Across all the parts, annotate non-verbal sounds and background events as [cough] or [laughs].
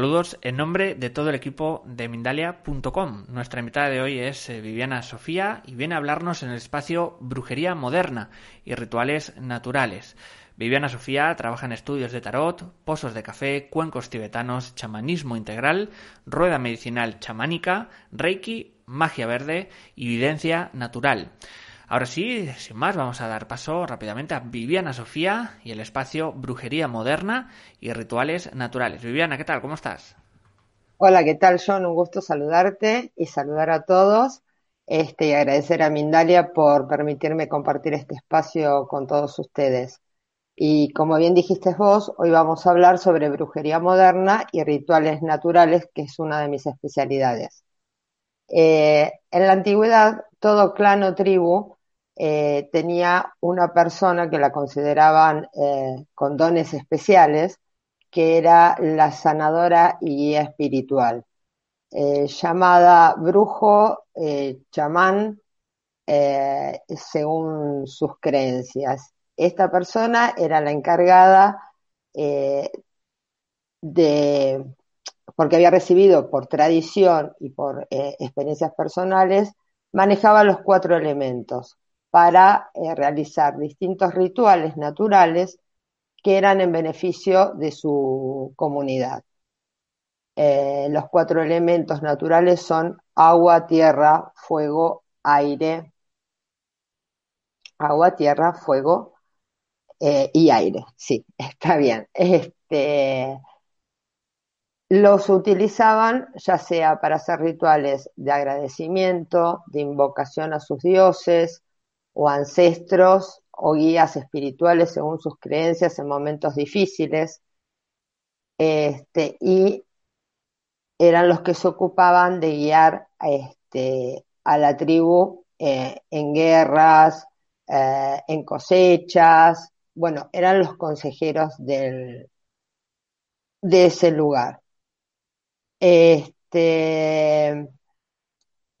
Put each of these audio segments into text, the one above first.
saludos en nombre de todo el equipo de Mindalia.com. Nuestra invitada de hoy es eh, Viviana Sofía y viene a hablarnos en el espacio Brujería Moderna y Rituales Naturales. Viviana Sofía trabaja en estudios de tarot, pozos de café, cuencos tibetanos, chamanismo integral, rueda medicinal chamánica, reiki, magia verde y evidencia natural. Ahora sí, sin más, vamos a dar paso rápidamente a Viviana Sofía y el espacio Brujería Moderna y Rituales Naturales. Viviana, ¿qué tal? ¿Cómo estás? Hola, ¿qué tal, John? Un gusto saludarte y saludar a todos. Este, y agradecer a Mindalia por permitirme compartir este espacio con todos ustedes. Y como bien dijiste vos, hoy vamos a hablar sobre brujería moderna y rituales naturales, que es una de mis especialidades. Eh, en la antigüedad, todo clan o tribu eh, tenía una persona que la consideraban eh, con dones especiales, que era la sanadora y guía espiritual, eh, llamada brujo, chamán, según sus creencias. Esta persona era la encargada de, porque había recibido por tradición y por experiencias personales, manejaba los cuatro elementos, para eh, realizar distintos rituales naturales que eran en beneficio de su comunidad. Eh, los cuatro elementos naturales son agua, tierra, fuego, aire. Agua, tierra, fuego eh, y aire. Sí, [laughs] está bien. Este, los utilizaban ya sea para hacer rituales de agradecimiento, de invocación a sus dioses, o ancestros o guías espirituales según sus creencias en momentos difíciles. Este, y eran los que se ocupaban de guiar este, a la tribu eh, en guerras, eh, en cosechas, bueno, eran los consejeros del, de ese lugar. Este,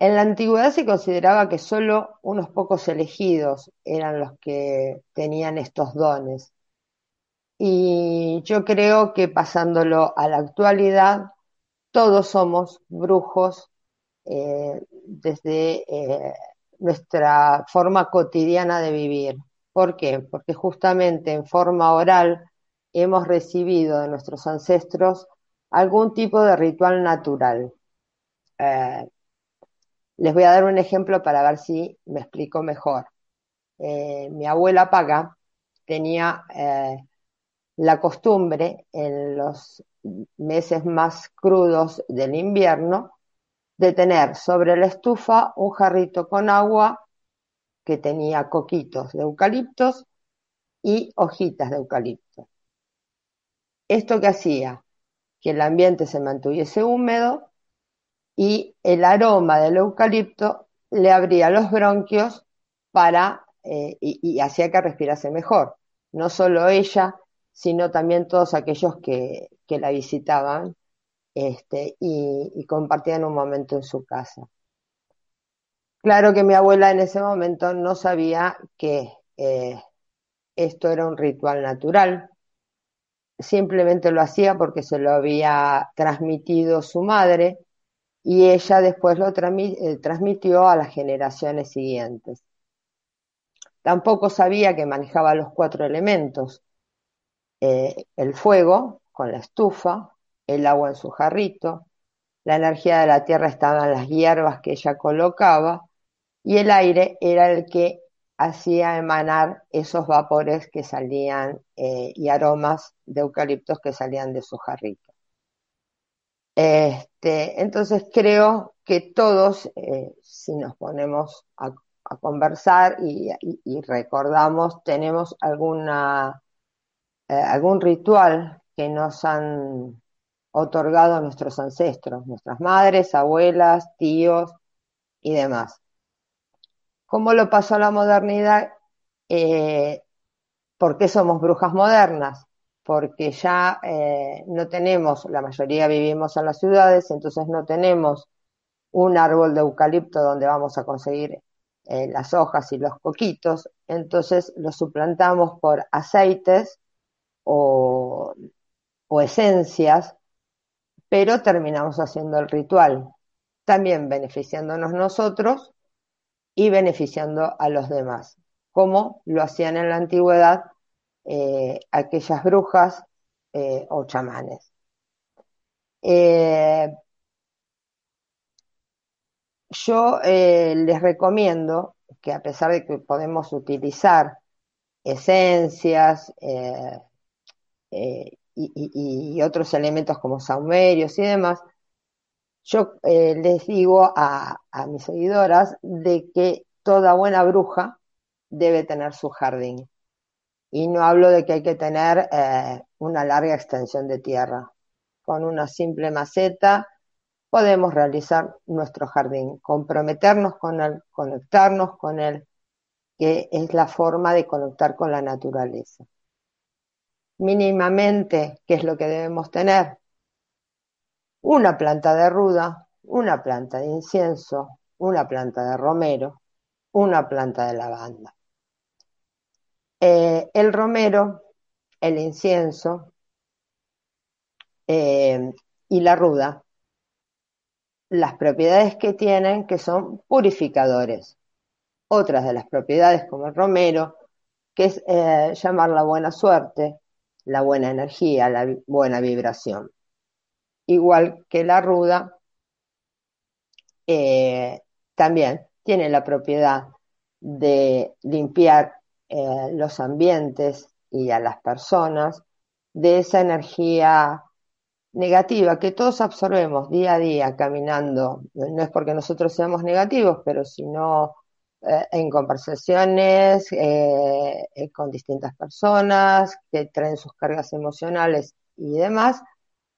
en la antigüedad se consideraba que solo unos pocos elegidos eran los que tenían estos dones. Y yo creo que pasándolo a la actualidad, todos somos brujos eh, desde eh, nuestra forma cotidiana de vivir. ¿Por qué? Porque justamente en forma oral hemos recibido de nuestros ancestros algún tipo de ritual natural. Eh, les voy a dar un ejemplo para ver si me explico mejor. Eh, mi abuela Paga tenía eh, la costumbre en los meses más crudos del invierno de tener sobre la estufa un jarrito con agua que tenía coquitos de eucaliptos y hojitas de eucalipto. ¿Esto que hacía? Que el ambiente se mantuviese húmedo y el aroma del eucalipto le abría los bronquios para eh, y, hacía que respirase mejor. No solo ella, sino también todos aquellos que, la visitaban este, y, compartían un momento en su casa. Claro que mi abuela en ese momento no sabía que eh, esto era un ritual natural, simplemente lo hacía porque se lo había transmitido su madre y ella después lo eh, transmitió a las generaciones siguientes. Tampoco sabía que manejaba los cuatro elementos, eh, el fuego con la estufa, el agua en su jarrito, la energía de la tierra estaba en las hierbas que ella colocaba y el aire era el que hacía emanar esos vapores que salían eh, y aromas de eucaliptos que salían de su jarrito. Este, entonces creo que todos, eh, si nos ponemos a, conversar y, recordamos, tenemos alguna, eh, algún ritual que nos han otorgado nuestros ancestros, nuestras madres, abuelas, tíos y demás. ¿Cómo lo pasó la modernidad? Eh, ¿Por qué somos brujas modernas? Porque ya eh, no tenemos, la mayoría vivimos en las ciudades, entonces no tenemos un árbol de eucalipto donde vamos a conseguir eh, las hojas y los coquitos, entonces lo suplantamos por aceites o, o esencias, pero terminamos haciendo el ritual, también beneficiándonos nosotros y beneficiando a los demás, como lo hacían en la antigüedad eh, aquellas brujas eh, o chamanes. Eh, yo les recomiendo que a pesar de que podemos utilizar esencias y, otros elementos como saumerios y demás, yo les digo a, mis seguidoras de que toda buena bruja debe tener su jardín. Y no hablo de que hay que tener eh, una larga extensión de tierra. Con una simple maceta podemos realizar nuestro jardín, comprometernos con él, conectarnos con él, que es la forma de conectar con la naturaleza. Mínimamente, ¿qué es lo que debemos tener? una planta de ruda, una planta de incienso, una planta de romero, una planta de lavanda. Eh, el romero, el incienso eh, y la ruda, las propiedades que tienen que son purificadores. Otras de las propiedades como el romero, que es eh, llamar la buena suerte, la buena energía, la buena vibración igual que la ruda, también tiene la propiedad de limpiar eh, los ambientes y a las personas de esa energía negativa que todos absorbemos día a día caminando. No es porque nosotros seamos negativos, pero sino eh, en conversaciones con distintas personas que traen sus cargas emocionales y demás,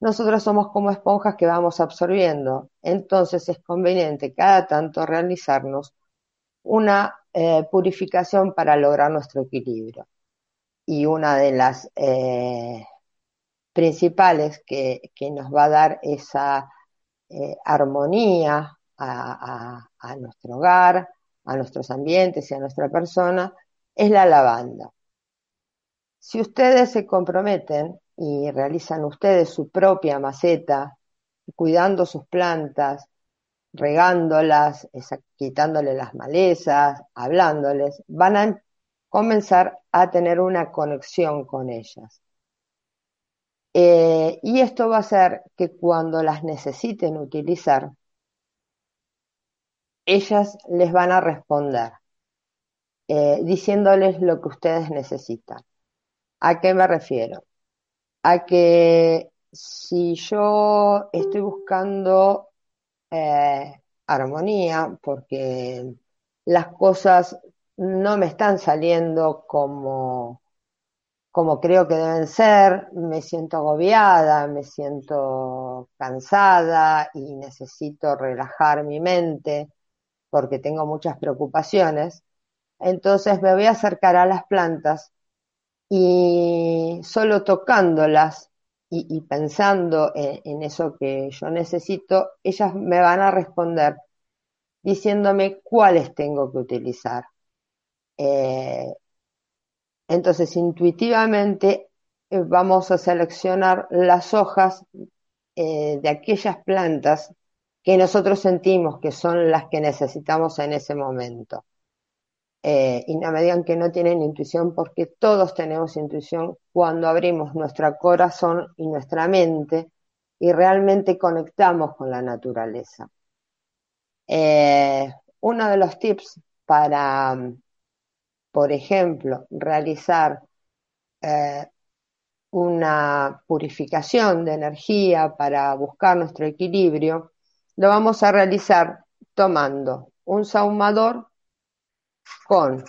nosotros somos como esponjas que vamos absorbiendo. Entonces es conveniente cada tanto realizarnos una eh, purificación para lograr nuestro equilibrio. Y una de las eh, principales que, nos va a dar esa eh, armonía a, a nuestro hogar, a nuestros ambientes y a nuestra persona, es la lavanda. Si ustedes se comprometen y realizan ustedes su propia maceta, cuidando sus plantas, regándolas, quitándole las malezas, hablándoles, van a comenzar a tener una conexión con ellas. Eh, y esto va a hacer que cuando las necesiten utilizar, ellas les van a responder, eh, diciéndoles lo que ustedes necesitan. ¿A qué me refiero? a que si yo estoy buscando eh, armonía, porque las cosas no me están saliendo como, como creo que deben ser, me siento agobiada, me siento cansada y necesito relajar mi mente porque tengo muchas preocupaciones, entonces me voy a acercar a las plantas y solo tocándolas y, pensando en, eso que yo necesito, ellas me van a responder diciéndome cuáles tengo que utilizar. Eh, Entonces, intuitivamente eh, vamos a seleccionar las hojas eh, de aquellas plantas que nosotros sentimos que son las que necesitamos en ese momento. Eh, y no me digan que no tienen intuición porque todos tenemos intuición cuando abrimos nuestro corazón y nuestra mente y realmente conectamos con la naturaleza. Eh, uno de los tips para, por ejemplo, realizar eh, una purificación de energía para buscar nuestro equilibrio, lo vamos a realizar tomando un saumador con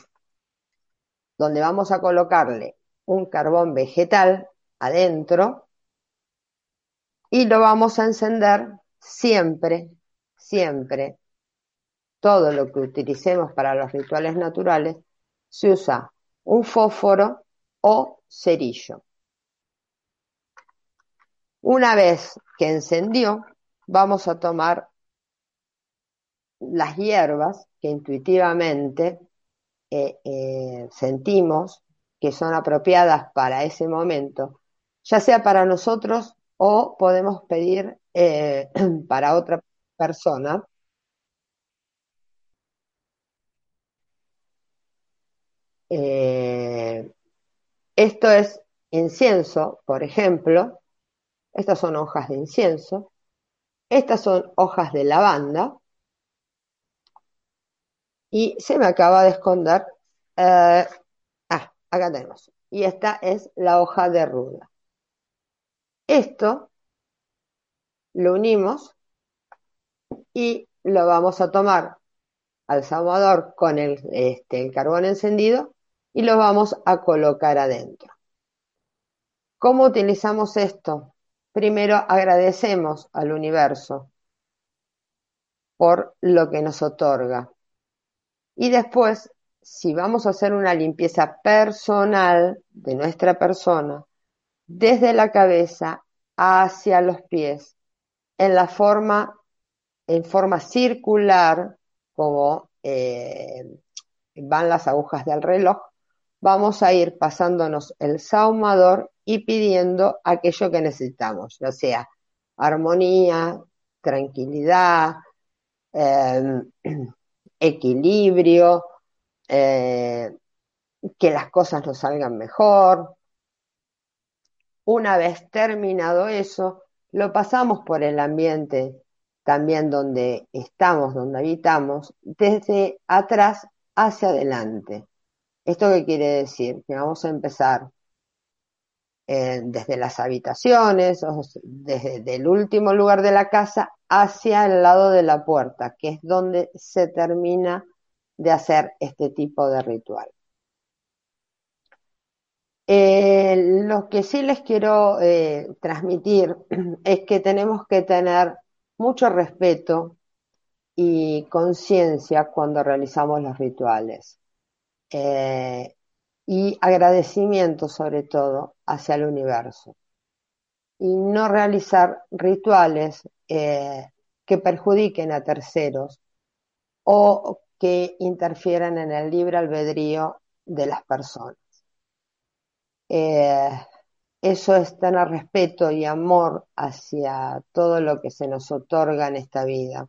donde vamos a colocarle un carbón vegetal adentro y lo vamos a encender siempre, siempre. Todo lo que utilicemos para los rituales naturales se usa un fósforo o cerillo. Una vez que encendió, vamos a tomar las hierbas que intuitivamente eh, eh, sentimos que son apropiadas para ese momento, ya sea para nosotros o podemos pedir eh, [clears throat] para otra persona. esto es incienso, por ejemplo. Estas son hojas de incienso. Estas son hojas de lavanda y se me acaba de esconder. Eh, ah, acá tenemos. Y esta es la hoja de ruda. Esto lo unimos y lo vamos a tomar al sahumador con el, este, el carbón encendido y lo vamos a colocar adentro. ¿Cómo utilizamos esto? Primero agradecemos al universo por lo que nos otorga. Y después, si vamos a hacer una limpieza personal de nuestra persona, desde la cabeza hacia los pies, en la forma, en forma circular, como eh, van las agujas del reloj, vamos a ir pasándonos el saumador y pidiendo aquello que necesitamos, ya sea armonía, tranquilidad, eh, [clears throat] equilibrio, eh, que las cosas nos salgan mejor. Una vez terminado eso, lo pasamos por el ambiente también donde estamos, donde habitamos, desde atrás hacia adelante. ¿Esto qué quiere decir? Que vamos a empezar eh, desde las habitaciones, o desde el último lugar de la casa hacia el lado de la puerta, que es donde se termina de hacer este tipo de ritual. Eh, lo que sí les quiero eh, transmitir [clears throat] es que tenemos que tener mucho respeto y conciencia cuando realizamos los rituales. Y agradecimiento sobre todo hacia el universo. Y no realizar rituales eh, que perjudiquen a terceros o que interfieran en el libre albedrío de las personas. Eh, eso es tener respeto y amor hacia todo lo que se nos otorga en esta vida,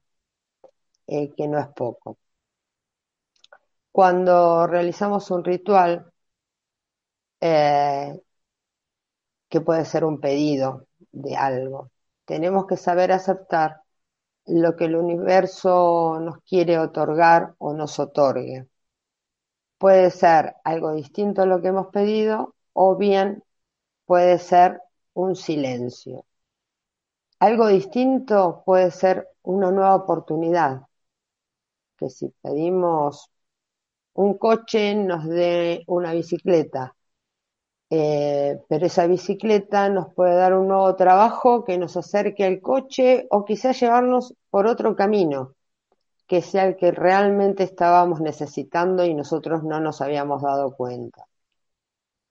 eh, que no es poco. Cuando realizamos un ritual, que puede ser un pedido de algo, tenemos que saber aceptar lo que el universo nos quiere otorgar o nos otorgue. Puede ser algo distinto a lo que hemos pedido o bien puede ser un silencio. Algo distinto puede ser una nueva oportunidad, que si pedimos un coche nos dé una bicicleta eh, pero esa bicicleta nos puede dar un nuevo trabajo que nos acerque al coche o quizás llevarnos por otro camino, que sea el que realmente estábamos necesitando y nosotros no nos habíamos dado cuenta.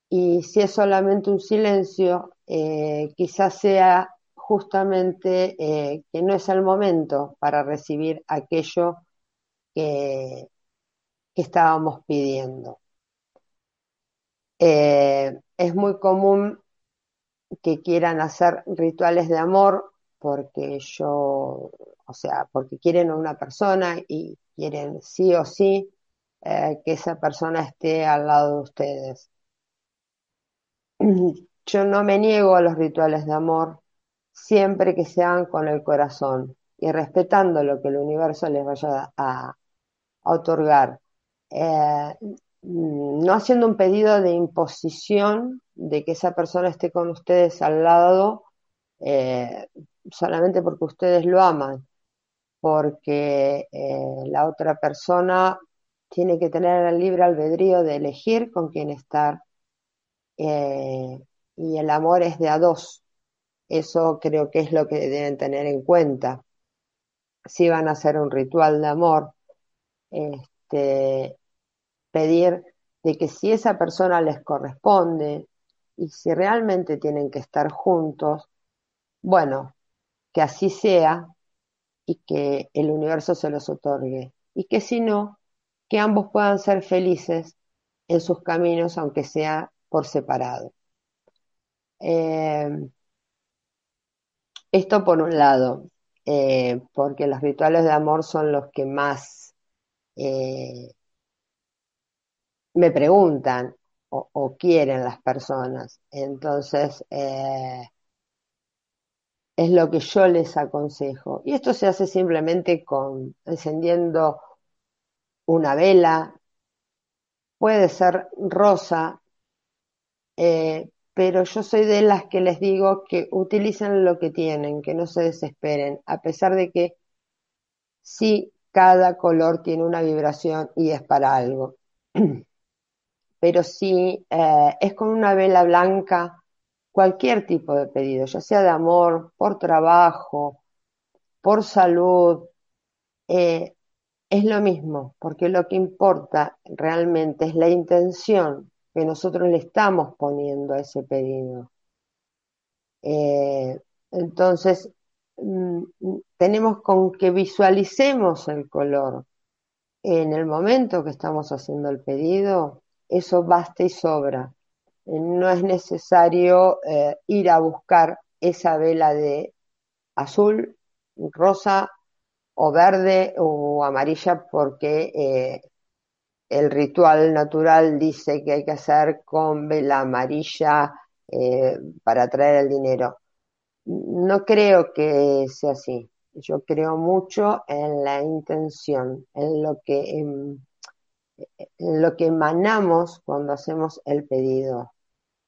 Y si es solamente un silencio, eh, quizás sea justamente eh, que no es el momento para recibir aquello que estábamos pidiendo. Es muy común que quieran hacer rituales de amor porque yo, o sea, porque quieren a una persona y quieren sí o sí eh, que esa persona esté al lado de ustedes. [clears throat] Yo no me niego a los rituales de amor siempre que sean con el corazón y respetando lo que el universo les vaya a, otorgar. Eh, no haciendo un pedido de imposición de que esa persona esté con ustedes al lado eh, solamente porque ustedes lo aman, porque eh, la otra persona tiene que tener el libre albedrío de elegir con quién estar y el amor es de a dos. Eso creo que es lo que deben tener en cuenta. Si van a hacer un ritual de amor, este, pedir de que si esa persona les corresponde y si realmente tienen que estar juntos, bueno, que así sea y que el universo se los otorgue. Y que si no, que ambos puedan ser felices en sus caminos, aunque sea por separado. Eh, esto por un lado, eh, porque los rituales de amor son los que más eh, me preguntan o, quieren las personas. Entonces, es lo que yo les aconsejo. Y esto se hace simplemente con encendiendo una vela, puede ser rosa, eh, pero yo soy de las que les digo que utilicen lo que tienen, que no se desesperen, a pesar de que sí, cada color tiene una vibración y es para algo. [clears throat] Pero si eh, es con una vela blanca, cualquier tipo de pedido, ya sea de amor, por trabajo, por salud, eh, es lo mismo, porque lo que importa realmente es la intención que nosotros le estamos poniendo a ese pedido. Eh, entonces, mm, tenemos con que visualicemos el color. En el momento que estamos haciendo el pedido, eso basta y sobra. Eh, no es necesario eh, ir a buscar esa vela de azul, rosa o verde o amarilla porque el ritual natural dice que hay que hacer con vela amarilla eh, para traer el dinero. No creo que sea así. Yo creo mucho en la intención, en lo que, en, lo que emanamos cuando hacemos el pedido.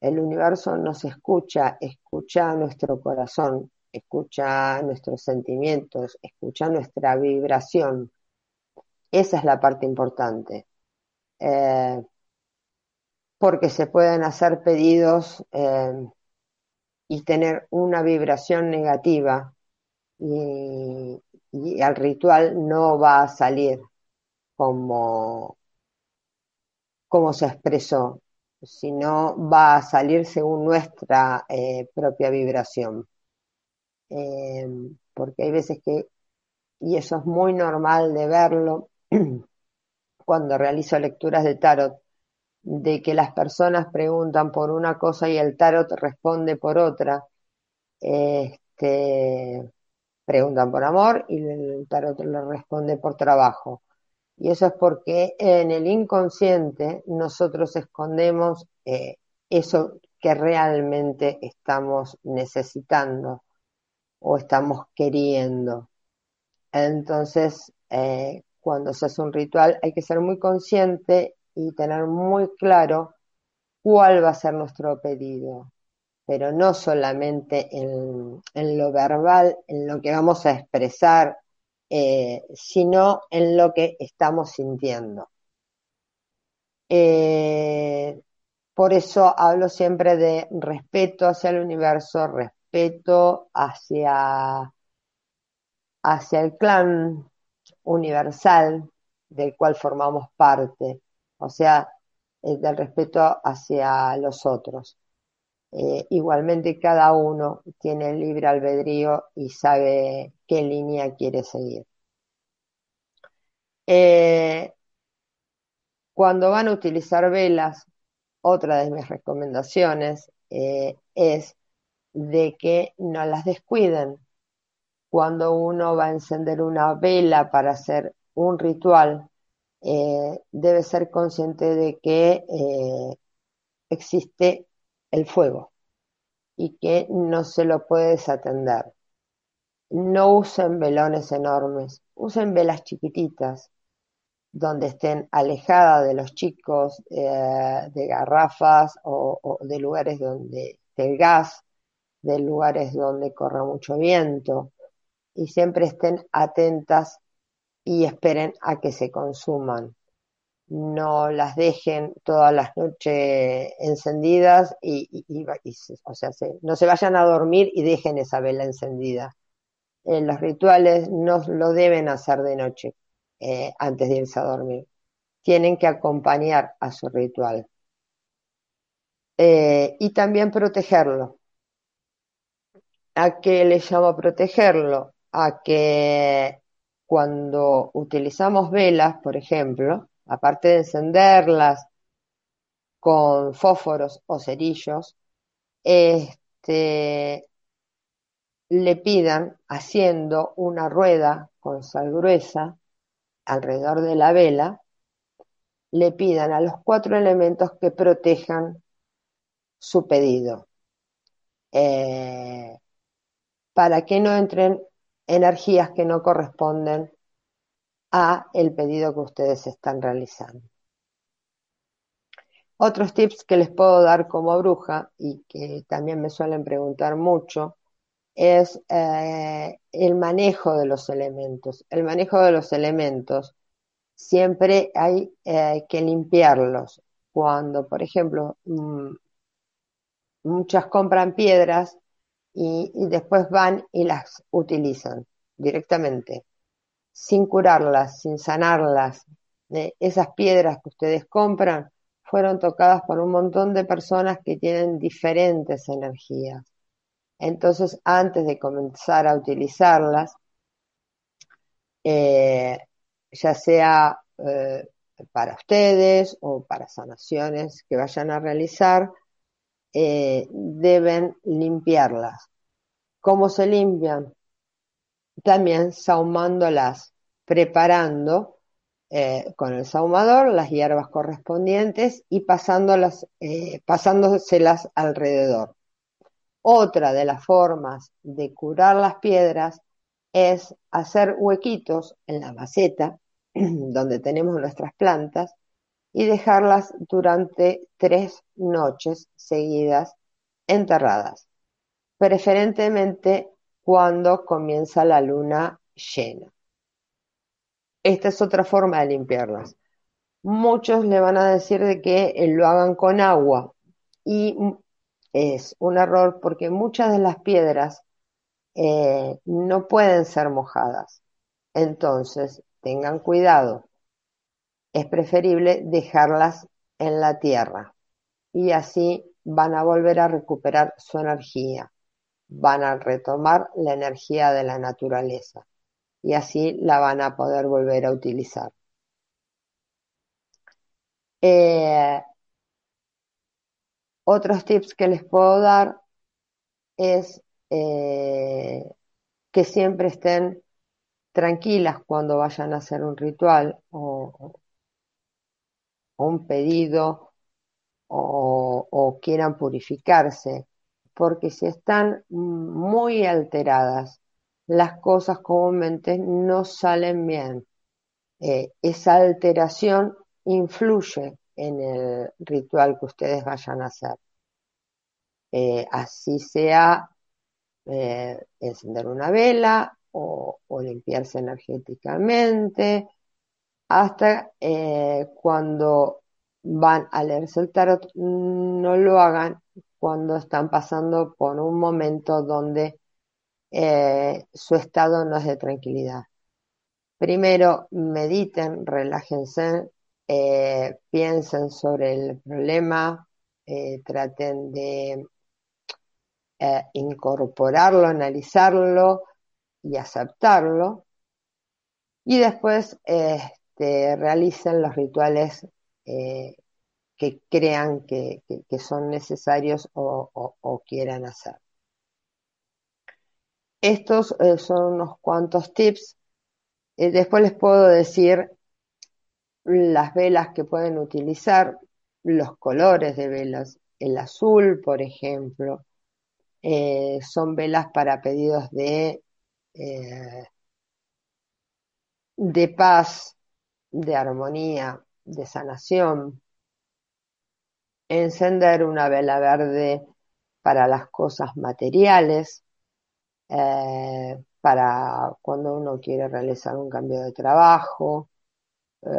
El universo nos escucha, escucha nuestro corazón, escucha nuestros sentimientos, escucha nuestra vibración. Esa es la parte importante. Eh, porque se pueden hacer pedidos eh, y tener una vibración negativa y, al ritual no va a salir como, como se expresó, sino va a salir según nuestra eh, propia vibración. porque hay veces que, y eso es muy normal de verlo, [clears throat] cuando realizo lecturas de tarot, de que las personas preguntan por una cosa y el tarot responde por otra. Este, preguntan por amor y el tarot le responde por trabajo. Y eso es porque en el inconsciente nosotros escondemos eh, eso que realmente estamos necesitando o estamos queriendo. Entonces, eh, cuando se hace un ritual hay que ser muy consciente y tener muy claro cuál va a ser nuestro pedido, pero no solamente en, lo verbal, en lo que vamos a expresar, eh, sino en lo que estamos sintiendo. Eh, por eso hablo siempre de respeto hacia el universo, respeto hacia, hacia el clan, universal del cual formamos parte, o sea, del respeto hacia los otros. Eh, igualmente cada uno tiene el libre albedrío y sabe qué línea quiere seguir. Eh, cuando van a utilizar velas otra de mis recomendaciones eh, es de que no las descuiden. Cuando uno va a encender una vela para hacer un ritual, debe ser consciente de que existe el fuego y que no se lo puede desatender. No usen velones enormes, usen velas chiquititas, donde estén alejadas de los chicos, eh, de garrafas o, de lugares donde esté gas, de lugares donde corra mucho viento, y siempre estén atentas y esperen a que se consuman. No las dejen todas las noches encendidas y, o sea, no se vayan a dormir y dejen esa vela encendida. Eh, los rituales no lo deben hacer de noche eh, antes de irse a dormir. Tienen que acompañar a su ritual. Eh, y también protegerlo. ¿A qué le llamo protegerlo? A que cuando utilizamos velas, por ejemplo, aparte de encenderlas con fósforos o cerillos, este, le pidan haciendo una rueda con sal gruesa alrededor de la vela, le pidan a los cuatro elementos que protejan su pedido, eh, para que no entren energías que no corresponden a el pedido que ustedes están realizando. Otros tips que les puedo dar como bruja y que también me suelen preguntar mucho es eh, el manejo de los elementos. El manejo de los elementos siempre hay eh, que limpiarlos. Cuando, por ejemplo, mm, muchas compran piedras y, después van y las utilizan directamente, sin curarlas, sin sanarlas. esas piedras que ustedes compran fueron tocadas por un montón de personas que tienen diferentes energías entonces, antes de comenzar a utilizarlas, eh, ya sea eh, para ustedes o para sanaciones que vayan a realizar, eh, deben limpiarlas. ¿Cómo se limpian? También sahumándolas, preparando con el sahumador las hierbas correspondientes y pasándolas, pasándoselas alrededor. Otra de las formas de curar las piedras es hacer huequitos en la maceta [clears throat] donde tenemos nuestras plantas y dejarlas durante tres noches seguidas enterradas, preferentemente cuando comienza la luna llena. Esta es otra forma de limpiarlas. Muchos le van a decir de que lo hagan con agua y es un error porque muchas de las piedras eh, no pueden ser mojadas. Entonces, tengan cuidado. Es preferible dejarlas en la tierra y así van a volver a recuperar su energía. Van a retomar la energía de la naturaleza y así la van a poder volver a utilizar. Eh, otros tips que les puedo dar es eh, que siempre estén tranquilas cuando vayan a hacer un ritual o, un pedido o, o, quieran purificarse, porque si están muy alteradas, las cosas comúnmente no salen bien. Eh, esa alteración influye en el ritual que ustedes vayan a hacer. Eh, así sea eh, encender una vela o, limpiarse energéticamente, hasta cuando van a leerse el tarot, no lo hagan cuando están pasando por un momento donde su estado no es de tranquilidad. Primero mediten, relájense, eh, piensen sobre el problema, eh, traten de eh, incorporarlo, analizarlo y aceptarlo. Y después este, realicen los rituales que crean que, son necesarios o, quieran hacer. Estos eh, son unos cuantos tips. Eh, después les puedo decir las velas que pueden utilizar, los colores de velas. El azul, por ejemplo, eh, son velas para pedidos de, de paz, de armonía, de sanación, encender una vela verde para las cosas materiales, eh, para cuando uno quiere realizar un cambio de trabajo, eh,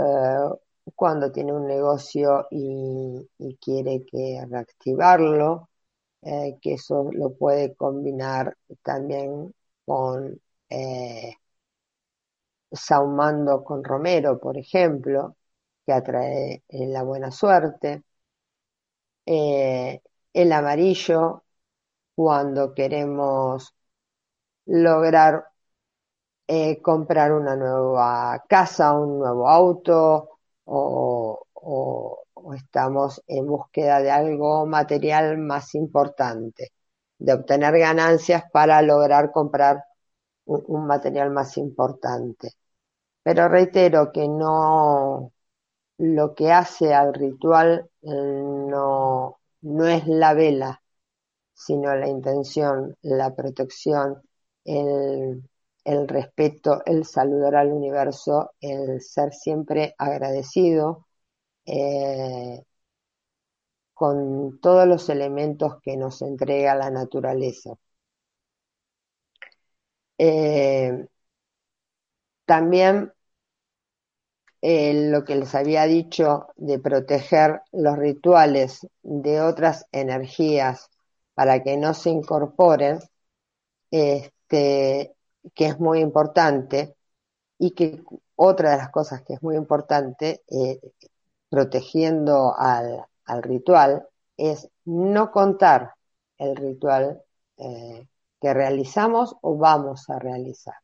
cuando tiene un negocio y, quiere que reactivarlo, eh, que eso lo puede combinar también con saumando con romero, por ejemplo, que atrae la buena suerte. Eh, el amarillo cuando queremos lograr eh, comprar una nueva casa, un nuevo auto o, estamos en búsqueda de algo material más importante, de obtener ganancias para lograr comprar un material más importante. Pero reitero que no, lo que hace al ritual eh, no, no es la vela, sino la intención, la protección, el, respeto, el saludar al universo, el ser siempre agradecido eh, con todos los elementos que nos entrega la naturaleza. Eh, también lo que les había dicho de proteger los rituales de otras energías para que no se incorporen, este, que es muy importante, y que otra de las cosas que es muy importante, eh, protegiendo al, ritual, es no contar el ritual eh, que realizamos o vamos a realizar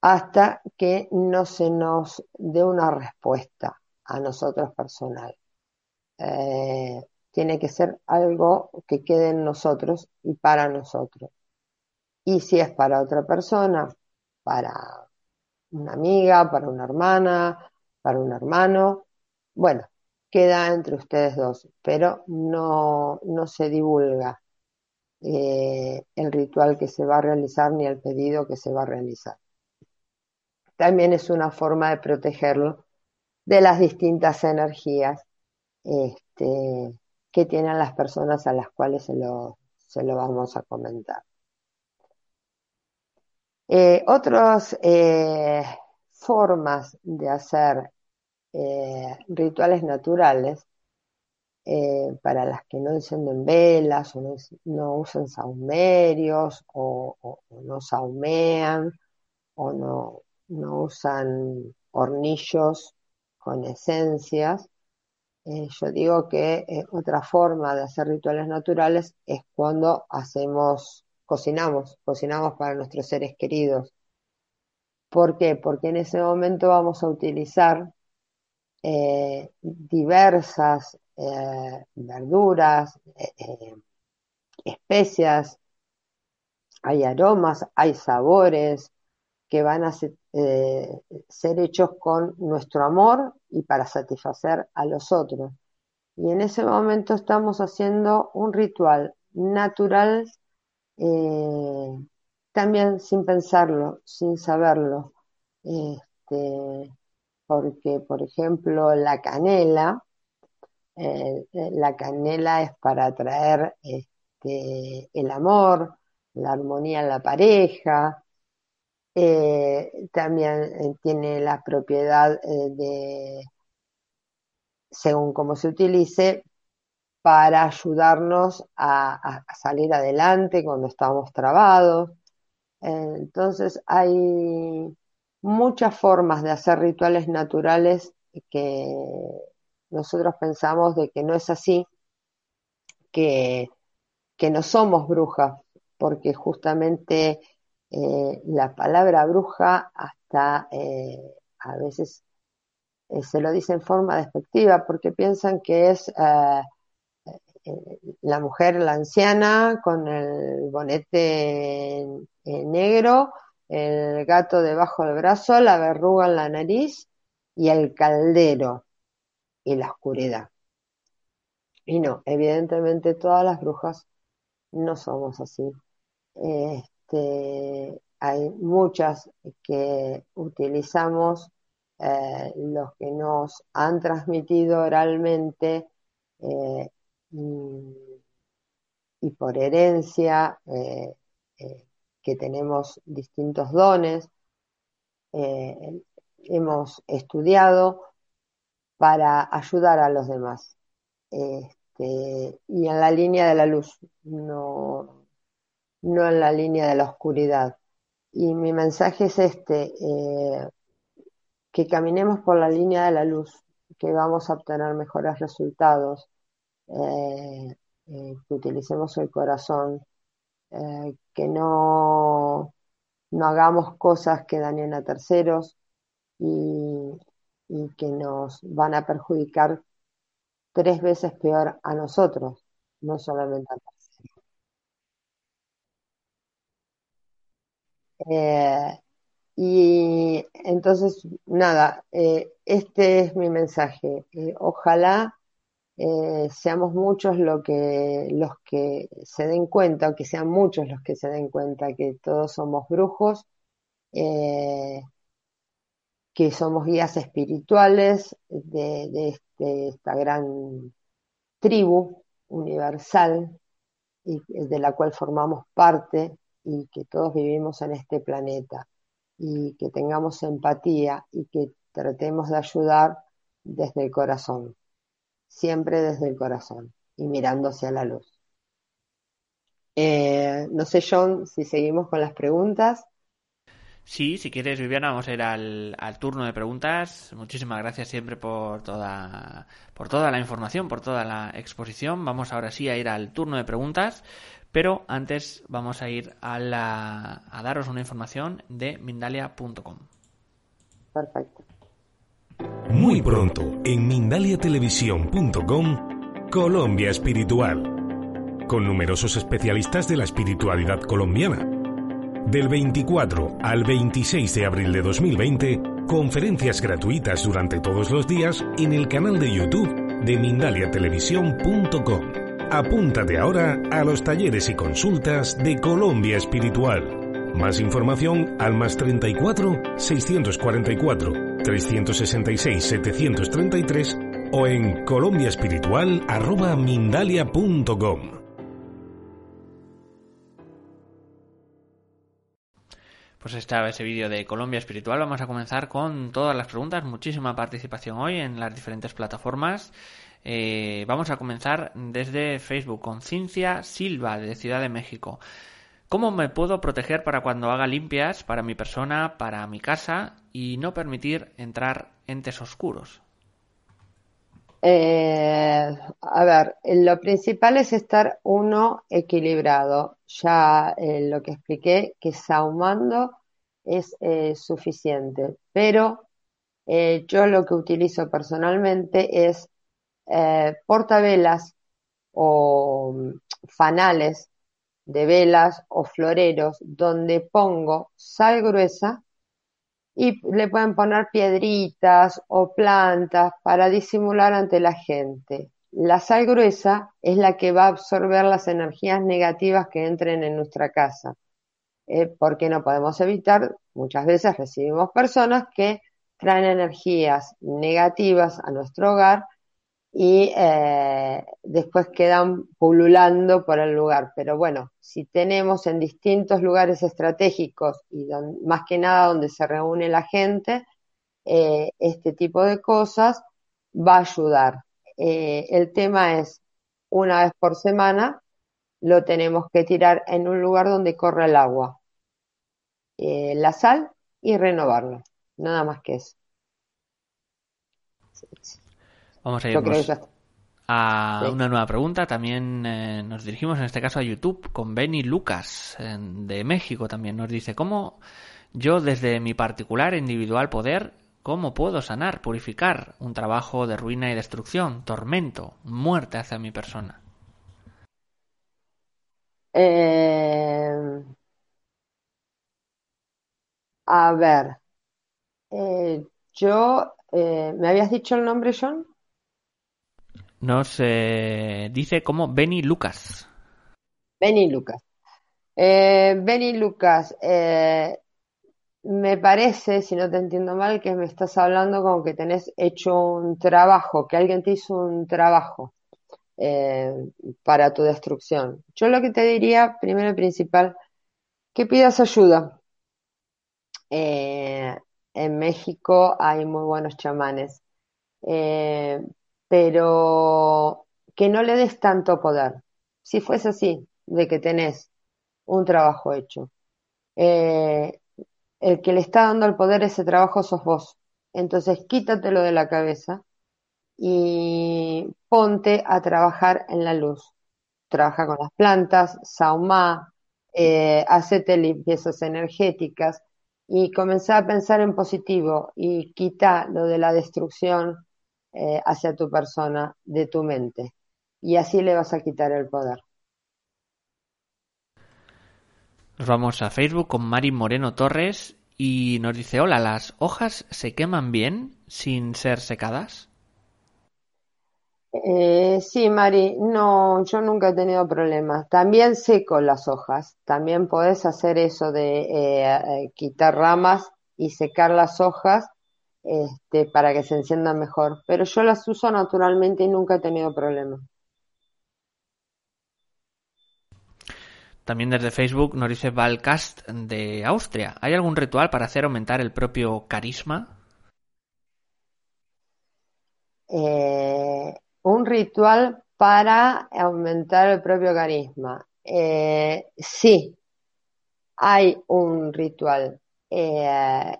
hasta que no se nos dé una respuesta a nosotros personal. Eh, tiene que ser algo que quede en nosotros y para nosotros. Y si es para otra persona, para una amiga, para una hermana, para un hermano, bueno, queda entre ustedes dos, pero no, no se divulga eh, el ritual que se va a realizar ni el pedido que se va a realizar también es una forma de protegerlo de las distintas energías este, que tienen las personas a las cuales se lo, vamos a comentar. Eh, otras eh, formas de hacer eh, rituales naturales para las que no encienden velas o no, usan saumerios o, o, no saumean o no, no usan hornillos con esencias. Eh, yo digo que eh, otra forma de hacer rituales naturales es cuando hacemos, cocinamos, cocinamos para nuestros seres queridos. ¿Por qué? Porque en ese momento vamos a utilizar eh, diversas verduras, especias, hay aromas, hay sabores, que van a eh, ser, hechos con nuestro amor y para satisfacer a los otros. Y en ese momento estamos haciendo un ritual natural, eh, también sin pensarlo, sin saberlo. Este, porque, por ejemplo, la canela, eh, la canela es para atraer este, el amor, la armonía en la pareja, eh, también eh, tiene la propiedad eh, de, según cómo se utilice, para ayudarnos a, salir adelante cuando estamos trabados. entonces hay muchas formas de hacer rituales naturales que nosotros pensamos de que no es así, que, que no somos brujas, porque justamente eh, la palabra bruja hasta eh, a veces eh, se lo dice en forma despectiva porque piensan que es la mujer, la anciana, con el bonete negro, el gato debajo del brazo, la verruga en la nariz y el caldero y la oscuridad. Y no, evidentemente todas las brujas no somos así. Este, hay muchas que utilizamos eh, los que nos han transmitido oralmente eh, y, por herencia eh, que tenemos distintos dones. hemos estudiado para ayudar a los demás. Este, y en la línea de la luz, no, no en la línea de la oscuridad. Y mi mensaje es este, eh, que caminemos por la línea de la luz, que vamos a obtener mejores resultados, eh, eh, que utilicemos el corazón, que no, no hagamos cosas que dañen a terceros y, que nos van a perjudicar tres veces peor a nosotros, no solamente a Eh, y entonces, nada, eh, este es mi mensaje. Eh, ojalá seamos muchos lo que, los que se den cuenta, o que sean muchos los que se den cuenta que todos somos brujos, que somos guías espirituales de, este, esta gran tribu universal y de la cual formamos parte y que todos vivimos en este planeta y que tengamos empatía y que tratemos de ayudar desde el corazón, siempre desde el corazón y mirando hacia la luz. Eh, no sé, John, si seguimos con las preguntas. Sí, si quieres, Viviana, vamos a ir al, al, turno de preguntas. Muchísimas gracias siempre por toda, por toda la información, por toda la exposición. Vamos ahora sí a ir al turno de preguntas. Pero antes vamos a ir a, la, a daros una información de Mindalia.com. Perfecto. Muy pronto en mindaliatelevisión.com, Colombia Espiritual, con numerosos especialistas de la espiritualidad colombiana. Del 24 al 26 de abril de 2020, conferencias gratuitas durante todos los días en el canal de YouTube de mindaliatelevisión.com. Apúntate ahora a los talleres y consultas de Colombia Espiritual. Más información al más 34 644 366 733 o en colombiaespiritual.mindalia.com. Pues estaba ese vídeo de Colombia Espiritual. Vamos a comenzar con todas las preguntas. Muchísima participación hoy en las diferentes plataformas. Eh, vamos a comenzar desde Facebook con Cincia Silva de Ciudad de México. ¿Cómo me puedo proteger para cuando haga limpias para mi persona, para mi casa y no permitir entrar entes oscuros? Eh, a ver, lo principal es estar uno equilibrado. Ya eh, lo que expliqué, que saumando es suficiente, pero yo lo que utilizo personalmente es eh, portavelas o mm, fanales de velas o floreros donde pongo sal gruesa y le pueden poner piedritas o plantas para disimular ante la gente. La sal gruesa es la que va a absorber las energías negativas que entren en nuestra casa, eh, porque no podemos evitar, muchas veces recibimos personas que traen energías negativas a nuestro hogar y eh, después quedan pululando por el lugar. Pero bueno, si tenemos en distintos lugares estratégicos y más que nada donde se reúne la gente, eh, este tipo de cosas va a ayudar. Eh, el tema es, una vez por semana, lo tenemos que tirar en un lugar donde corre el agua, la sal y renovarlo. Nada más que eso. Vamos a ir a una nueva pregunta. También eh, nos dirigimos en este caso a YouTube con Benny Lucas de México también. Nos dice, ¿cómo yo desde mi particular individual poder ¿Cómo puedo sanar, purificar un trabajo de ruina y destrucción, tormento, muerte hacia mi persona? Eh, a ver, eh, yo, ¿me habías dicho el nombre, John? Nos dice como Benny Lucas. Benny Lucas. Benny Lucas, me parece, si no te entiendo mal, que me estás hablando como que tenés hecho un trabajo, que alguien te hizo un trabajo eh, para tu destrucción. Yo lo que te diría, primero y principal, que pidas ayuda. Eh, en México hay muy buenos chamanes, eh, pero que no le des tanto poder. Si fuese así, de que tenés un trabajo hecho el que le está dando el poder ese trabajo sos vos. Entonces quítatelo de la cabeza y ponte a trabajar en la luz. Trabaja con las plantas, saumá, eh, hacete limpiezas energéticas y comenzá a pensar en positivo y quita lo de la destrucción eh, hacia tu persona de tu mente. Y así le vas a quitar el poder. Nos vamos a Facebook con Mari Moreno Torres y nos dice, hola, ¿las hojas se queman bien sin ser secadas? Eh, sí, Mari, no, yo nunca he tenido problemas. También seco las hojas. También podés hacer eso de eh, eh, quitar ramas y secar las hojas este, para que se enciendan mejor. Pero yo las uso naturalmente y nunca he tenido problemas. También desde Facebook nos dice Valcast de Austria. ¿Hay algún ritual para hacer aumentar el propio carisma? Eh, un ritual para aumentar el propio carisma. Eh, sí, hay un ritual. Eh,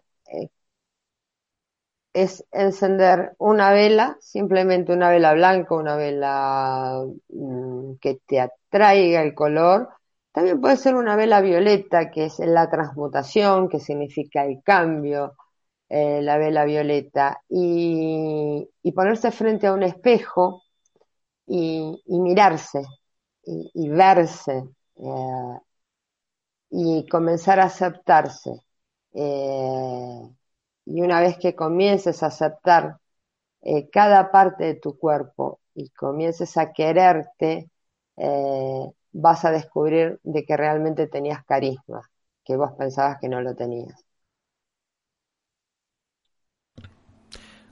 es encender una vela, simplemente una vela blanca, una vela mm, que te atraiga el color también puede ser una vela violeta, que es la transmutación, que significa el cambio, eh, la vela violeta, y, ponerse frente a un espejo y, mirarse y, verse eh, y comenzar a aceptarse. Eh, y una vez que comiences a aceptar cada parte de tu cuerpo y comiences a quererte, vas a descubrir de que realmente tenías carisma, que vos pensabas que no lo tenías.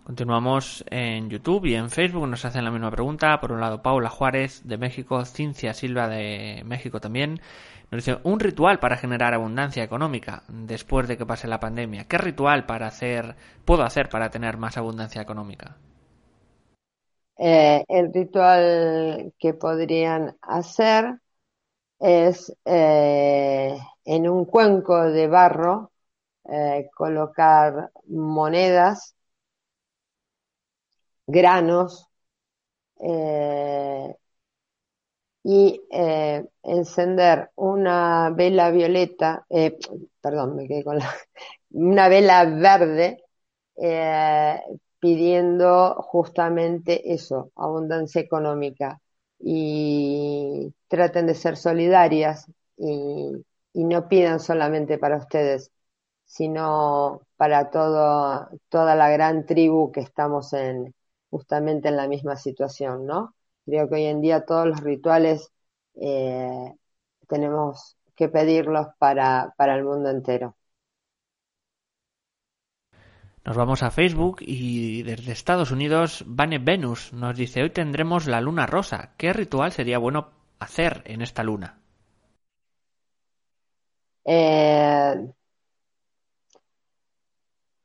Continuamos en YouTube y en Facebook, nos hacen la misma pregunta. Por un lado, Paula Juárez de México, Cincia Silva de México también. Nos dice, un ritual para generar abundancia económica después de que pase la pandemia. ¿Qué ritual para hacer, puedo hacer para tener más abundancia económica? Eh, el ritual que podrían hacer es eh, en un cuenco de barro eh, colocar monedas, granos eh, y encender una vela violeta, perdón, me quedé con la, [laughs] una vela verde pidiendo justamente eso, abundancia económica. Y traten de ser solidarias y, no pidan solamente para ustedes, sino para todo, toda la gran tribu que estamos en, justamente en la misma situación, ¿no? Creo que hoy en día todos los rituales eh, tenemos que pedirlos para, para el mundo entero. Nos vamos a Facebook y desde Estados Unidos, Vane Venus nos dice, hoy tendremos la luna rosa. ¿Qué ritual sería bueno hacer en esta luna? Eh,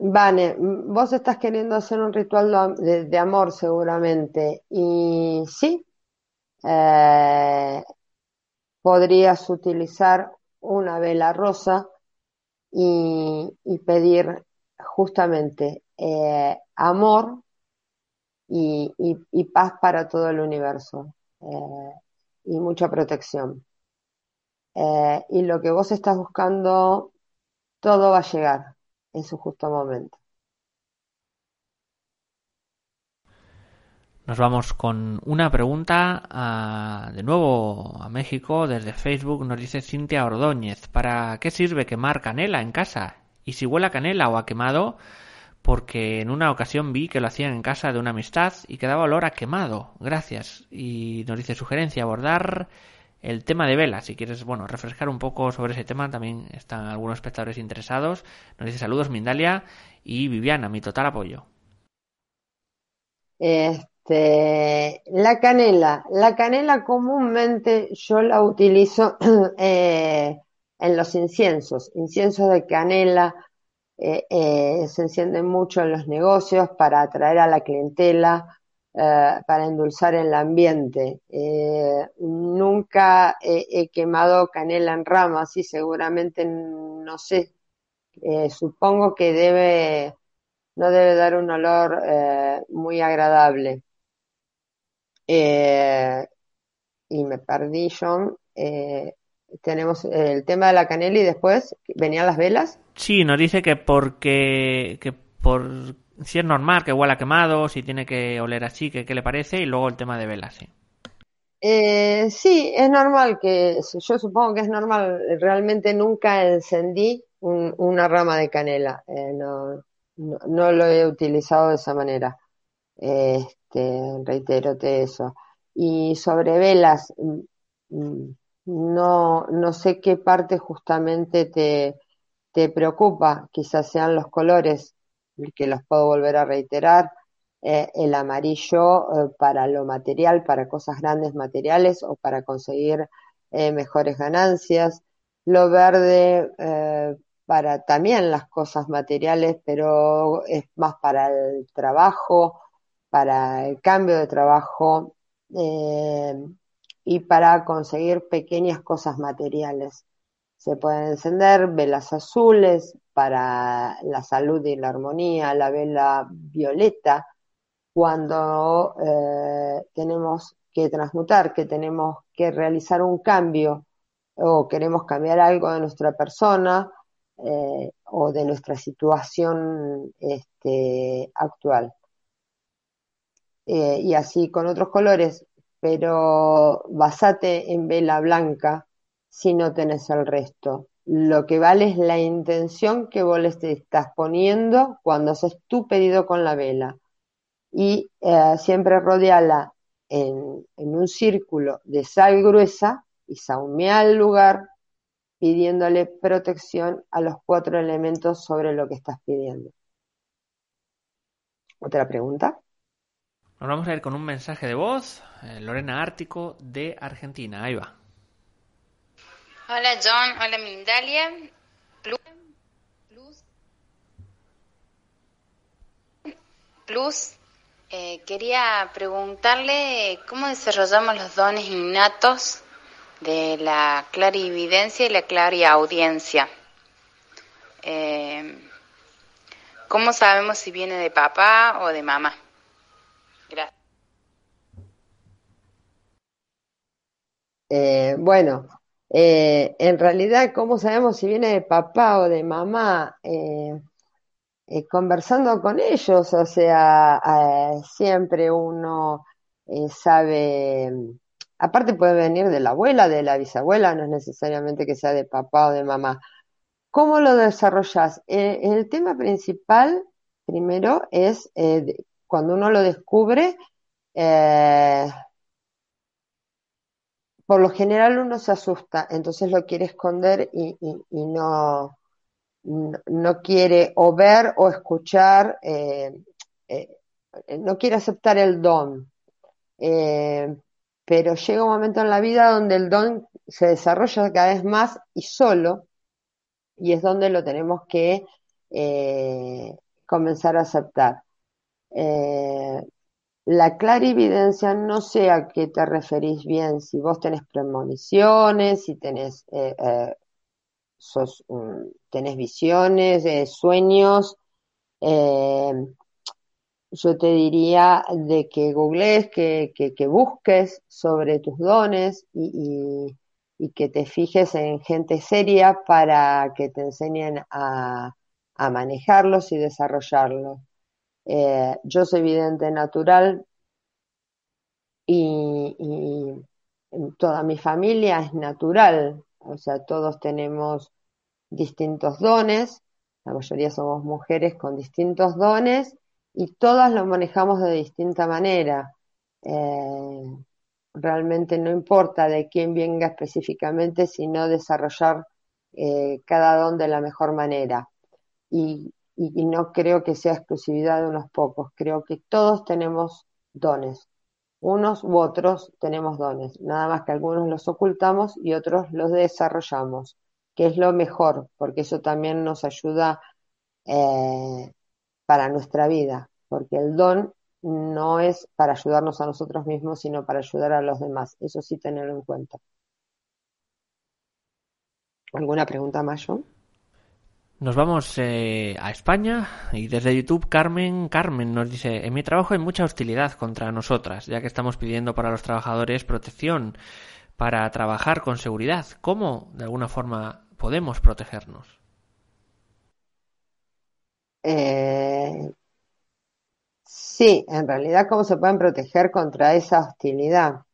Vane, vos estás queriendo hacer un ritual de, amor seguramente. Y sí, eh, podrías utilizar una vela rosa y pedir justamente eh, amor y, paz para todo el universo eh, y mucha protección. Y lo que vos estás buscando, todo va a llegar en su justo momento. Nos vamos con una pregunta ah, de nuevo a México desde Facebook. Nos dice Cintia Ordóñez, ¿para qué sirve quemar canela en casa? Y si huele a canela o a quemado, porque en una ocasión vi que lo hacían en casa de una amistad y quedaba olor a quemado. Gracias. Y nos dice sugerencia, abordar el tema de velas. Si quieres, bueno, refrescar un poco sobre ese tema, también están algunos espectadores interesados. Nos dice saludos Mindalia y Viviana, mi total apoyo. Este, la canela. La canela comúnmente yo la utilizo [clears throat] eh, en los inciensos. Inciensos de canela eh, eh, se encienden mucho en los negocios para atraer a la clientela, para endulzar el ambiente. nunca he quemado canela en ramas y seguramente no sé. supongo que debe no debe dar un olor eh, muy agradable. Eh, y me perdí, John. Eh, tenemos el tema de la canela y después venían las velas. Sí, nos dice que porque que por si es normal que huela quemado, si tiene que oler así, que qué le parece y luego el tema de velas, sí. sí, es normal que yo supongo que es normal. Realmente nunca encendí una rama de canela. no, no, lo he utilizado de esa manera. Este, reiterote eso. Y sobre velas, mm, no, no sé qué parte justamente te, te preocupa, quizás sean los colores, que los puedo volver a reiterar, eh, el amarillo eh, para lo material, para cosas grandes materiales o para conseguir eh, mejores ganancias, lo verde para también las cosas materiales, pero es más para el trabajo, para el cambio de trabajo y para conseguir pequeñas cosas materiales. Se pueden encender velas azules para la salud y la armonía, la vela violeta cuando eh, tenemos que transmutar, que tenemos que realizar un cambio o queremos cambiar algo de nuestra persona, eh, o de nuestra situación este, actual. Eh, y así con otros colores, pero basate en vela blanca si no tenés el resto. Lo que vale es la intención que vos le estás poniendo cuando haces tu pedido con la vela. Y eh, siempre rodeala en, un círculo de sal gruesa y saumea el lugar pidiéndole protección a los cuatro elementos sobre lo que estás pidiendo. ¿Otra pregunta? Nos vamos a ir con un mensaje de voz. Eh, Lorena Ártico de Argentina. Ahí va. Hola John, hola Mindalia. Plus. Plus. Eh, quería preguntarle cómo desarrollamos los dones innatos de la clarividencia y la clariaudiencia. Eh, ¿Cómo sabemos si viene de papá o de mamá? Gracias. Eh, bueno, eh, en realidad, ¿cómo sabemos si viene de papá o de mamá? Eh, conversando con ellos, o sea, siempre uno sabe Aparte puede venir de la abuela, de la bisabuela, no es necesariamente que sea de papá o de mamá. ¿Cómo lo desarrollas? Eh, el tema principal, primero, es eh, cuando uno lo descubre, eh, por lo general uno se asusta, entonces lo quiere esconder y, no, no, quiere o ver o escuchar, no quiere aceptar el don pero llega un momento en la vida donde el don se desarrolla cada vez más y solo, y es donde lo tenemos que eh, comenzar a aceptar. Eh, la clarividencia no sé a qué te referís bien, si vos tenés premoniciones, si tenés, eh, sos, tenés visiones, sueños, yo te diría de que googlees, que, que, busques sobre tus dones y, y, que te fijes en gente seria para que te enseñen a, a manejarlos y desarrollarlos. Eh, yo soy vidente natural, y, toda mi familia es natural, o sea, todos tenemos distintos dones, la mayoría somos mujeres con distintos dones y todas lo manejamos de distinta manera. Eh, realmente no importa de quién venga específicamente, sino desarrollar eh, cada don de la mejor manera. Y, y, no creo que sea exclusividad de unos pocos, creo que todos tenemos dones. Unos u otros tenemos dones, nada más que algunos los ocultamos y otros los desarrollamos, que es lo mejor, porque eso también nos ayuda eh, para nuestra vida, porque el don no es para ayudarnos a nosotros mismos, sino para ayudar a los demás. Eso sí tenerlo en cuenta. ¿Alguna pregunta más? Nos vamos eh, a España y desde YouTube Carmen Carmen nos dice en mi trabajo hay mucha hostilidad contra nosotras ya que estamos pidiendo para los trabajadores protección para trabajar con seguridad. ¿Cómo de alguna forma podemos protegernos? Eh, sí, en realidad cómo se pueden proteger contra esa hostilidad.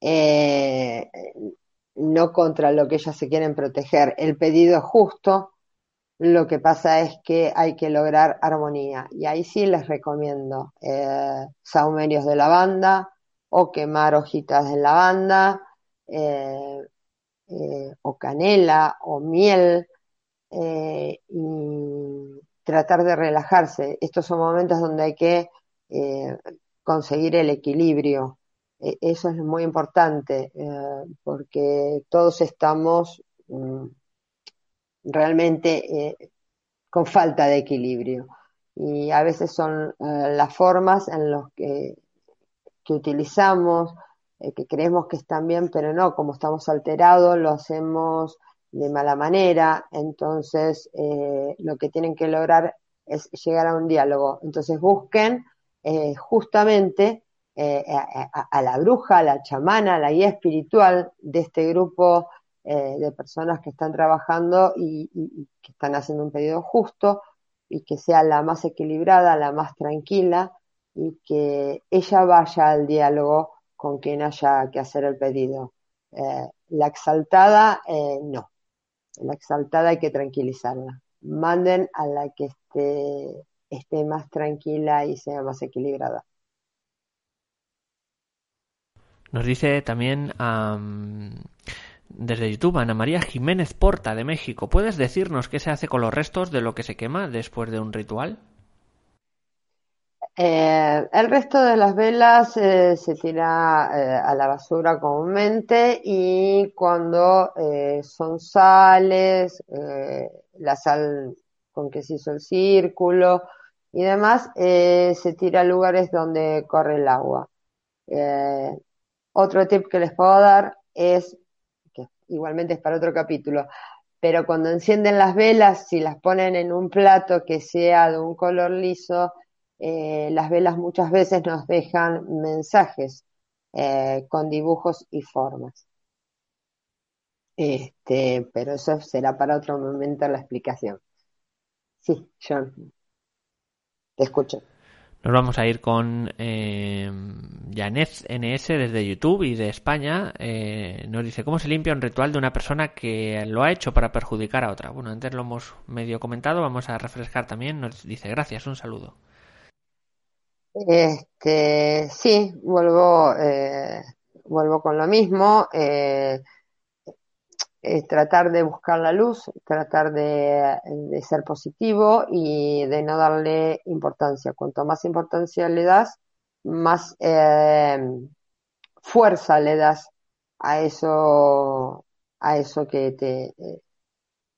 Eh, no contra lo que ellas se quieren proteger. El pedido es justo, lo que pasa es que hay que lograr armonía. Y ahí sí les recomiendo eh, saumerios de lavanda o quemar hojitas de lavanda eh, eh, o canela o miel y tratar de relajarse. Estos son momentos donde hay que conseguir el equilibrio. E, eso es muy importante porque todos estamos mm, realmente eh, con falta de equilibrio. Y a veces son eh, las formas en las que, que utilizamos, eh, que creemos que están bien, pero no, como estamos alterados, lo hacemos de mala manera, entonces lo que tienen que lograr es llegar a un diálogo. Entonces busquen justamente a, la bruja, a la chamana, a la guía espiritual de este grupo eh, de personas que están trabajando y, que están haciendo un pedido justo y que sea la más equilibrada, la más tranquila y que ella vaya al diálogo con quien haya que hacer el pedido. Eh, la exaltada, eh, no. La exaltada hay que tranquilizarla. Manden a la que esté, esté más tranquila y sea más equilibrada. Nos dice también desde YouTube, Ana María Jiménez Porta de México. ¿Puedes decirnos qué se hace con los restos de lo que se quema después de un ritual? Eh, el resto de las velas eh, se tira eh, a la basura comúnmente y cuando son sales, la sal con que se hizo el círculo y demás, se tira a lugares donde corre el agua. otro tip que les puedo dar es igualmente es para otro capítulo, pero cuando encienden las velas, si las ponen en un plato que sea de un color liso, eh, las velas muchas veces nos dejan mensajes eh, con dibujos y formas. Este, pero eso será para otro momento la explicación. Sí, John, te escucho. Nos vamos a ir con eh, NS desde YouTube y de España. Eh, nos dice, ¿cómo se limpia un ritual de una persona que lo ha hecho para perjudicar a otra? Bueno, antes lo hemos medio comentado, vamos a refrescar también. Nos dice, gracias, un saludo. Este, sí, vuelvo, eh, vuelvo con lo mismo. Eh, tratar de buscar la luz, tratar de, ser positivo y de no darle importancia. Cuanto más importancia le das, más eh, fuerza le das a eso, a eso que te,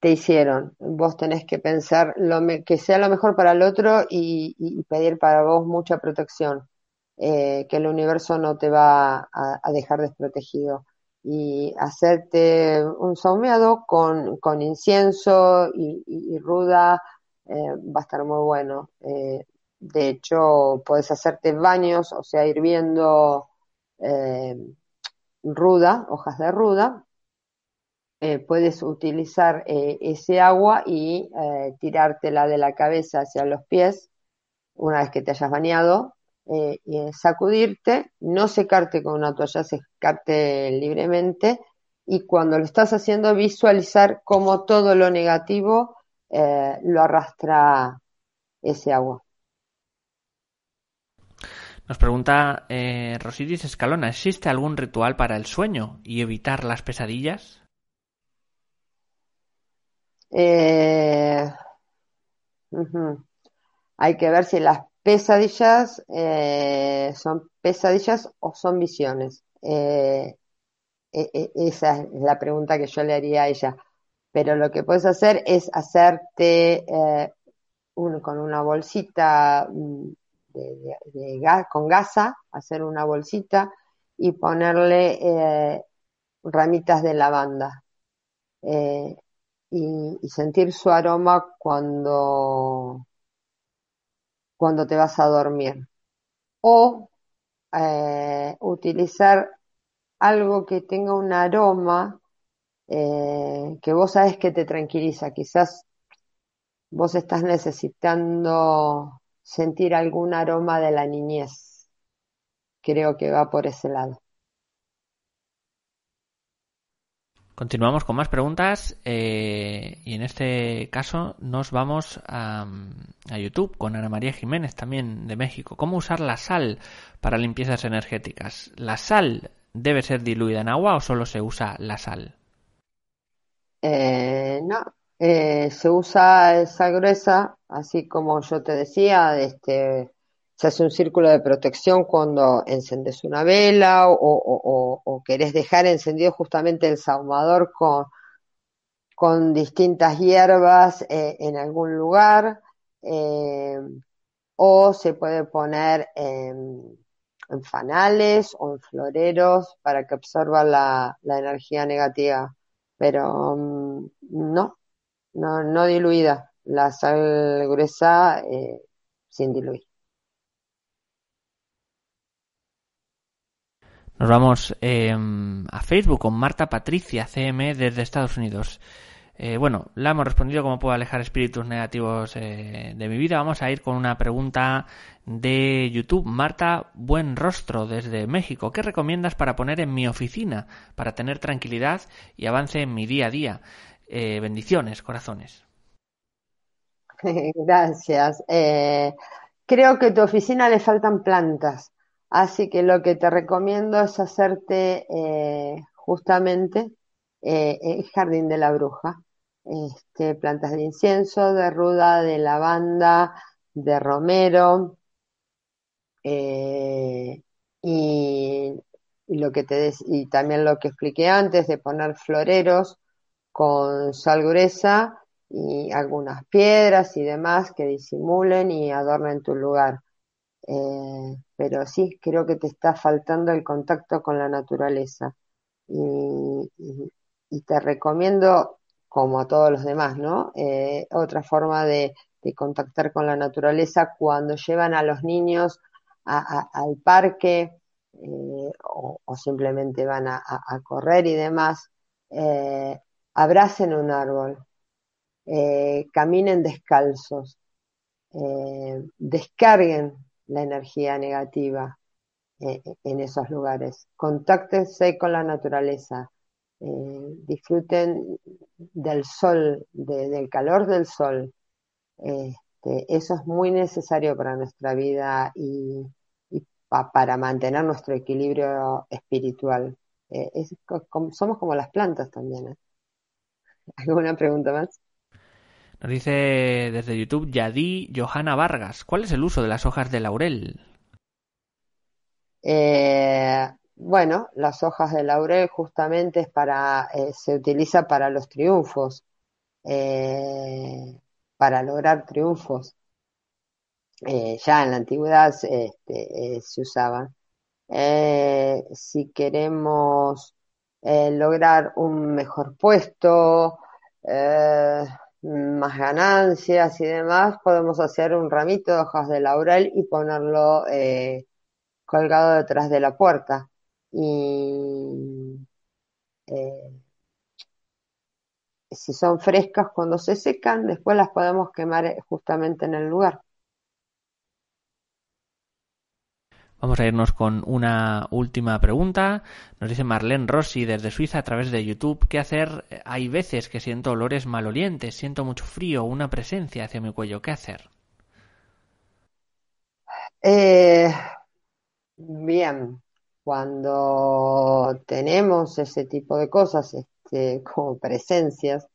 te hicieron. Vos tenés que pensar lo que sea lo mejor para el otro y, pedir para vos mucha protección, eh, que el universo no te va a dejar desprotegido y hacerte un saumeado con, con incienso y, ruda eh, va a estar muy bueno. Eh, de hecho, puedes hacerte baños, o sea, hirviendo eh, ruda, hojas de ruda. puedes utilizar ese agua y tirártela de la cabeza hacia los pies una vez que te hayas bañado eh, sacudirte, no secarte con una toalla, secarte libremente y cuando lo estás haciendo visualizar cómo todo lo negativo eh, lo arrastra ese agua. Nos pregunta eh, Rosiris Escalona, ¿existe algún ritual para el sueño y evitar las pesadillas? Eh, Hay que ver si las pesadillas eh, son pesadillas o son visiones. Eh, e, e, esa es la pregunta que yo le haría a ella. Pero lo que puedes hacer es hacerte con una bolsita mm, de, con gasa, hacer una bolsita y ponerle eh, ramitas de lavanda eh, y, sentir su aroma cuando, cuando te vas a dormir. O eh, utilizar algo que tenga un aroma que vos sabes que te tranquiliza. Quizás vos estás necesitando sentir algún aroma de la niñez. Creo que va por ese lado. Continuamos con más preguntas eh, y en este caso nos vamos a, YouTube con Ana María Jiménez también de México. ¿Cómo usar la sal para limpiezas energéticas? ¿La sal debe ser diluida en agua o solo se usa la sal? Eh, no, eh, se usa sal gruesa, así como yo te decía, este, se hace un círculo de protección cuando encendes una vela o, querés dejar encendido justamente el sahumador con, con distintas hierbas eh, en algún lugar, eh, o se puede poner en, fanales o en floreros para que absorba la, energía negativa. Pero mm, no, no, no diluida, la sal gruesa eh, sin diluir. Nos vamos em, a Facebook con Marta Patricia, CM, desde Estados Unidos. Eh, bueno, la hemos respondido cómo puedo alejar espíritus negativos eh, de mi vida. Vamos a ir con una pregunta de YouTube. Marta Buen Rostro, desde México. ¿Qué recomiendas para poner en mi oficina para tener tranquilidad y avance en mi día a día? Eh, bendiciones, corazones. [laughs] Gracias. Eh, creo que a tu oficina le faltan plantas, así que lo que te recomiendo es hacerte eh, justamente el jardín de la bruja. Este, plantas de incienso, de ruda, de lavanda, de romero. y, lo que te y también lo que expliqué antes de poner floreros con sal gruesa y algunas piedras y demás que disimulen y adornen tu lugar. Eh, pero sí, creo que te está faltando el contacto con la naturaleza. Y, te recomiendo, como a todos los demás, ¿no? Eh, otra forma de, contactar con la naturaleza cuando llevan a los niños al parque eh, o, simplemente van a, correr y demás abracen un árbol, caminen descalzos, descarguen la energía negativa eh, en esos lugares, contáctense con la naturaleza, disfruten del sol, del calor del sol. Este, eso es muy necesario para nuestra vida y, para mantener nuestro equilibrio espiritual. somos como las plantas también. [laughs] ¿Alguna pregunta más? Nos dice desde YouTube Yadi Johanna Vargas. ¿Cuál es el uso de las hojas de laurel? Eh, bueno, las hojas de laurel justamente es para, eh, se utiliza para los triunfos, eh, para lograr triunfos. ya en la antigüedad este, se usaban. si queremos eh, lograr un mejor puesto, eh, más ganancias y demás, podemos hacer un ramito de hojas de laurel y ponerlo eh, colgado detrás de la puerta. Y si son frescas cuando se secan, después las podemos quemar justamente en el lugar. Vamos a irnos con una última pregunta. Nos dice Marlene Rossi desde Suiza a través de YouTube. ¿Qué hacer? Hay veces que siento olores malolientes, siento mucho frío, una presencia hacia mi cuello. ¿Qué hacer? Eh, bien, cuando tenemos ese tipo de cosas, este, como presencias,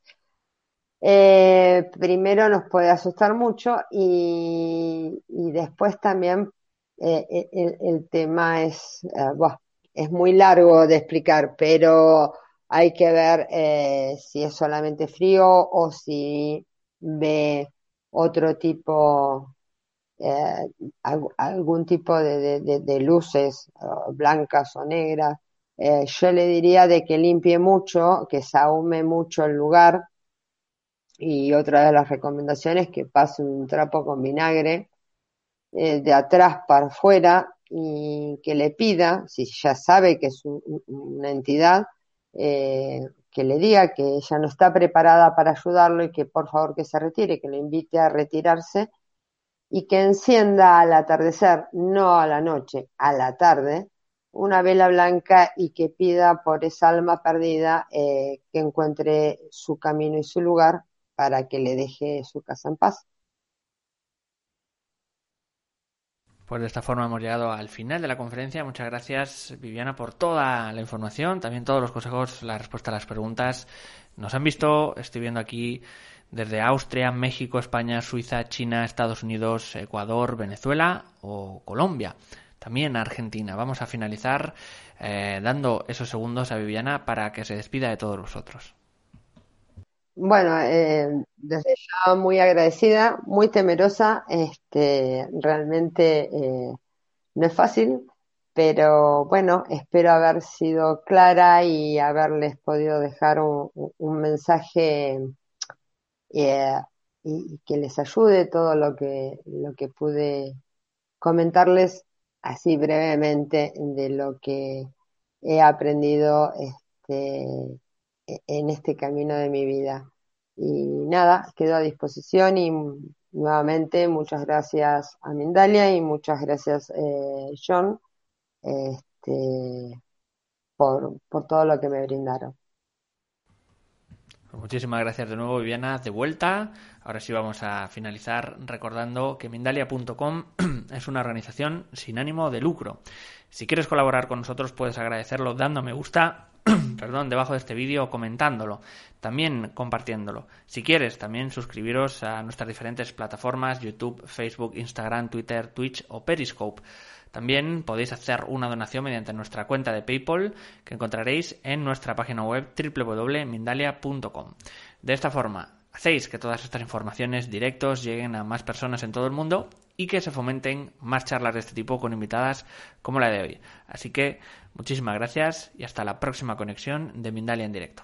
eh, primero nos puede asustar mucho y, y después también eh, eh, el, tema es, eh, es muy largo de explicar, pero hay que ver si es solamente frío o si ve otro tipo, algún tipo de, luces blancas o negras. yo le diría de que limpie mucho, que sahume mucho el lugar. Y otra de las recomendaciones que pase un trapo con vinagre eh, de atrás para afuera y que le pida, si ya sabe que es una entidad, eh, que le diga que ella no está preparada para ayudarlo y que por favor que se retire, que le invite a retirarse y que encienda al atardecer, no a la noche, a la tarde, una vela blanca y que pida por esa alma perdida eh, que encuentre su camino y su lugar para que le deje su casa en paz. Pues de esta forma hemos llegado al final de la conferencia. Muchas gracias, Viviana, por toda la información, también todos los consejos, la respuesta a las preguntas. Nos han visto, estoy viendo aquí desde Austria, México, España, Suiza, China, Estados Unidos, Ecuador, Venezuela o Colombia. También Argentina. Vamos a finalizar eh, dando esos segundos a Viviana para que se despida de todos vosotros. Bueno, eh, desde ya muy agradecida, muy temerosa, este, realmente eh, no es fácil, pero bueno, espero haber sido clara y haberles podido dejar un, mensaje eh, y, que les ayude todo lo que, lo que pude comentarles así brevemente de lo que he aprendido este, en este camino de mi vida. Y nada, quedo a disposición y nuevamente muchas gracias a Mindalia y muchas gracias eh, John este, por, por todo lo que me brindaron. Muchísimas gracias de nuevo, Viviana, de vuelta. Ahora sí vamos a finalizar recordando que Mindalia.com [clears throat] es una organización sin ánimo de lucro. Si quieres colaborar con nosotros puedes agradecerlo dando me gusta [clears throat] perdón, debajo de este vídeo comentándolo, también compartiéndolo. Si quieres, también suscribiros a nuestras diferentes plataformas, YouTube, Facebook, Instagram, Twitter, Twitch o Periscope. También podéis hacer una donación mediante nuestra cuenta de PayPal que encontraréis en nuestra página web www.mindalia.com. De esta forma, hacéis que todas estas informaciones directos lleguen a más personas en todo el mundo y que se fomenten más charlas de este tipo con invitadas como la de hoy. Así que muchísimas gracias y hasta la próxima conexión de Mindalia en directo.